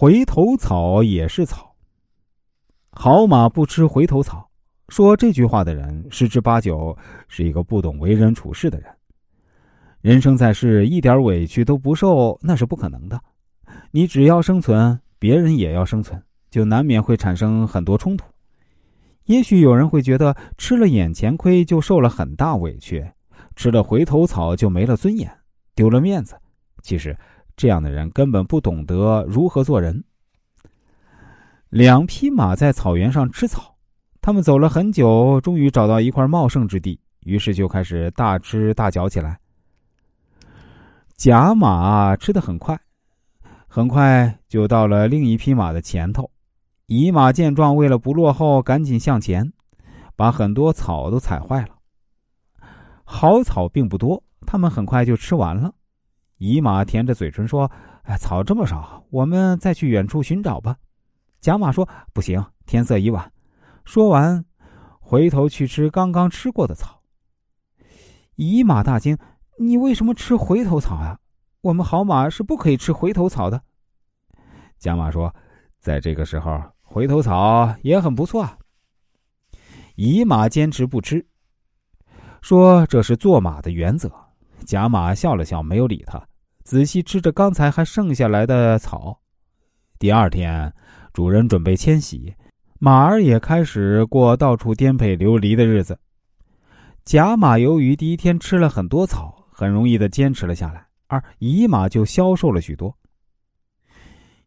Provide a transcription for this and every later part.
回头草也是草。好马不吃回头草。说这句话的人，十之八九是一个不懂为人处事的人。人生在世，一点委屈都不受，那是不可能的。你只要生存，别人也要生存，就难免会产生很多冲突。也许有人会觉得，吃了眼前亏就受了很大委屈，吃了回头草就没了尊严，丢了面子。其实，这样的人根本不懂得如何做人。两匹马在草原上吃草。他们走了很久，终于找到一块茂盛之地，于是就开始大吃大嚼起来。甲马吃的很快，很快就到了另一匹马的前头。乙马见状，为了不落后，赶紧向前，把很多草都踩坏了。好草并不多，他们很快就吃完了。乙马舔着嘴唇说：“哎，草这么少，我们再去远处寻找吧。”甲马说：“不行，天色已晚。”说完，回头去吃刚刚吃过的草。乙马大惊：“你为什么吃回头草啊？我们好马是不可以吃回头草的。”甲马说：“在这个时候，回头草也很不错啊。”乙马坚持不吃，说：“这是做马的原则。”甲马笑了笑，没有理他，仔细吃着刚才还剩下来的草。第二天，主人准备迁徙。马儿也开始过到处颠沛流离的日子。甲马由于第一天吃了很多草，很容易的坚持了下来，而乙马就消瘦了许多。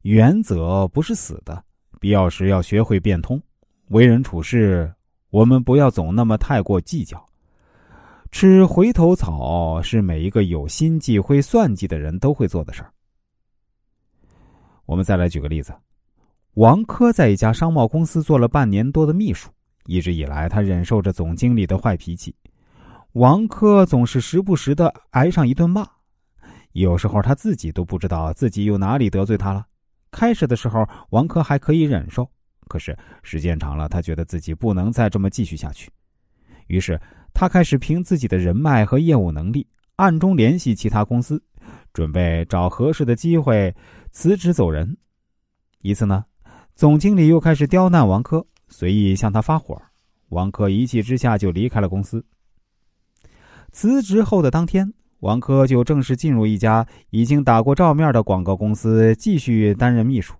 原则不是死的，必要时要学会变通。为人处事，我们不要总那么太过计较。吃回头草是每一个有心计、会算计的人都会做的事儿。我们再来举个例子。王珂在一家商贸公司做了半年多的秘书，一直以来他忍受着总经理的坏脾气。王珂总是时不时的挨上一顿骂，有时候他自己都不知道自己又哪里得罪他了。开始的时候，王珂还可以忍受，可是时间长了，他觉得自己不能再这么继续下去。于是他开始凭自己的人脉和业务能力，暗中联系其他公司，准备找合适的机会辞职走人。一次呢。总经理又开始刁难王珂，随意向他发火，王珂一气之下就离开了公司。辞职后的当天，王珂就正式进入一家已经打过照面的广告公司，继续担任秘书。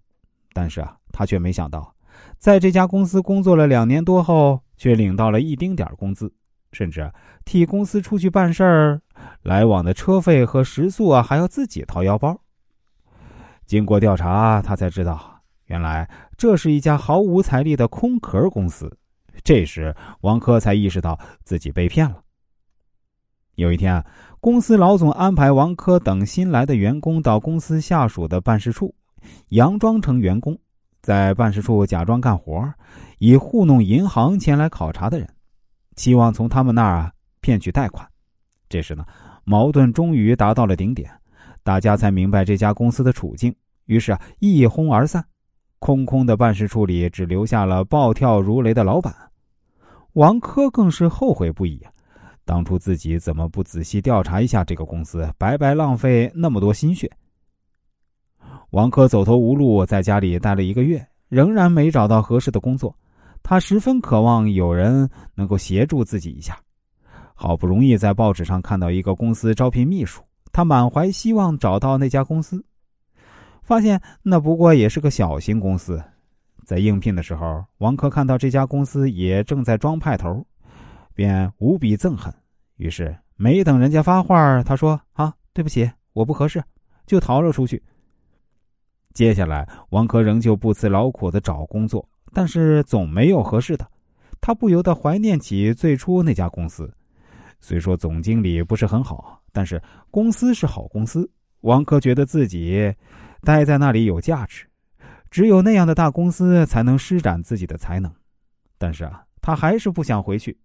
但是啊，他却没想到，在这家公司工作了两年多后，却领到了一丁点工资，甚至替公司出去办事儿，来往的车费和食宿啊，还要自己掏腰包。经过调查，他才知道。原来这是一家毫无财力的空壳公司。这时，王珂才意识到自己被骗了。有一天，公司老总安排王珂等新来的员工到公司下属的办事处，佯装成员工，在办事处假装干活，以糊弄银行前来考察的人，期望从他们那儿啊骗取贷款。这时呢，矛盾终于达到了顶点，大家才明白这家公司的处境，于是啊一哄而散。空空的办事处里只留下了暴跳如雷的老板，王珂更是后悔不已，当初自己怎么不仔细调查一下这个公司，白白浪费那么多心血。王珂走投无路，在家里待了一个月，仍然没找到合适的工作，他十分渴望有人能够协助自己一下。好不容易在报纸上看到一个公司招聘秘书，他满怀希望找到那家公司。发现那不过也是个小型公司，在应聘的时候，王珂看到这家公司也正在装派头，便无比憎恨。于是没等人家发话，他说：“啊，对不起，我不合适。”就逃了出去。接下来，王珂仍旧不辞劳苦的找工作，但是总没有合适的。他不由得怀念起最初那家公司，虽说总经理不是很好，但是公司是好公司。王珂觉得自己。待在那里有价值，只有那样的大公司才能施展自己的才能。但是啊，他还是不想回去，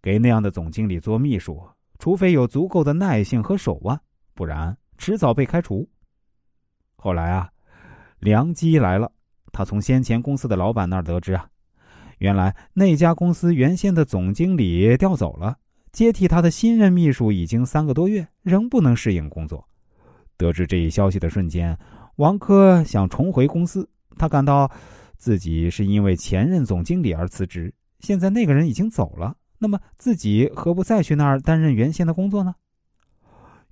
给那样的总经理做秘书，除非有足够的耐性和手腕，不然迟早被开除。后来啊，良机来了，他从先前公司的老板那儿得知啊，原来那家公司原先的总经理调走了，接替他的新任秘书已经三个多月，仍不能适应工作。得知这一消息的瞬间。王珂想重回公司，他感到自己是因为前任总经理而辞职，现在那个人已经走了，那么自己何不再去那儿担任原先的工作呢？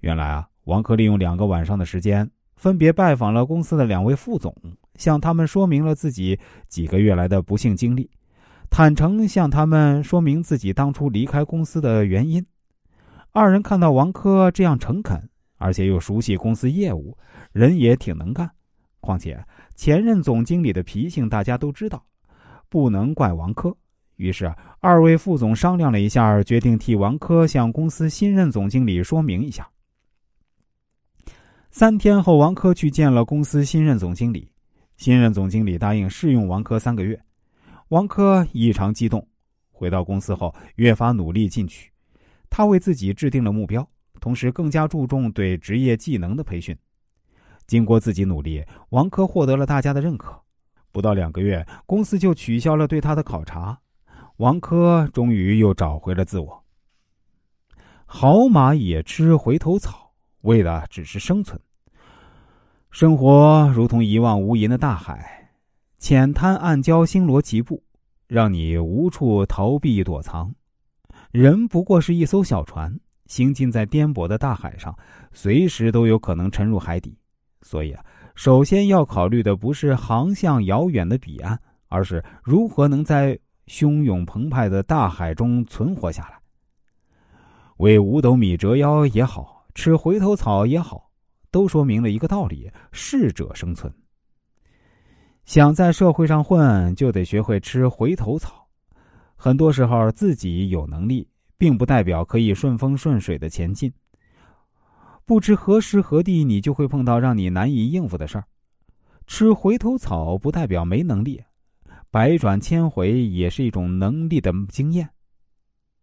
原来啊，王珂利用两个晚上的时间，分别拜访了公司的两位副总，向他们说明了自己几个月来的不幸经历，坦诚向他们说明自己当初离开公司的原因。二人看到王珂这样诚恳，而且又熟悉公司业务，人也挺能干。况且前任总经理的脾性大家都知道，不能怪王珂。于是二位副总商量了一下，决定替王珂向公司新任总经理说明一下。三天后，王珂去见了公司新任总经理，新任总经理答应试用王珂三个月。王珂异常激动，回到公司后越发努力进取。他为自己制定了目标，同时更加注重对职业技能的培训。经过自己努力，王珂获得了大家的认可。不到两个月，公司就取消了对他的考察，王珂终于又找回了自我。好马也吃回头草，为的只是生存。生活如同一望无垠的大海，浅滩暗礁星罗棋布，让你无处逃避躲藏。人不过是一艘小船，行进在颠簸的大海上，随时都有可能沉入海底。所以啊，首先要考虑的不是航向遥远的彼岸，而是如何能在汹涌澎湃的大海中存活下来。为五斗米折腰也好，吃回头草也好，都说明了一个道理：适者生存。想在社会上混，就得学会吃回头草。很多时候，自己有能力，并不代表可以顺风顺水的前进。不知何时何地，你就会碰到让你难以应付的事儿。吃回头草不代表没能力，百转千回也是一种能力的经验。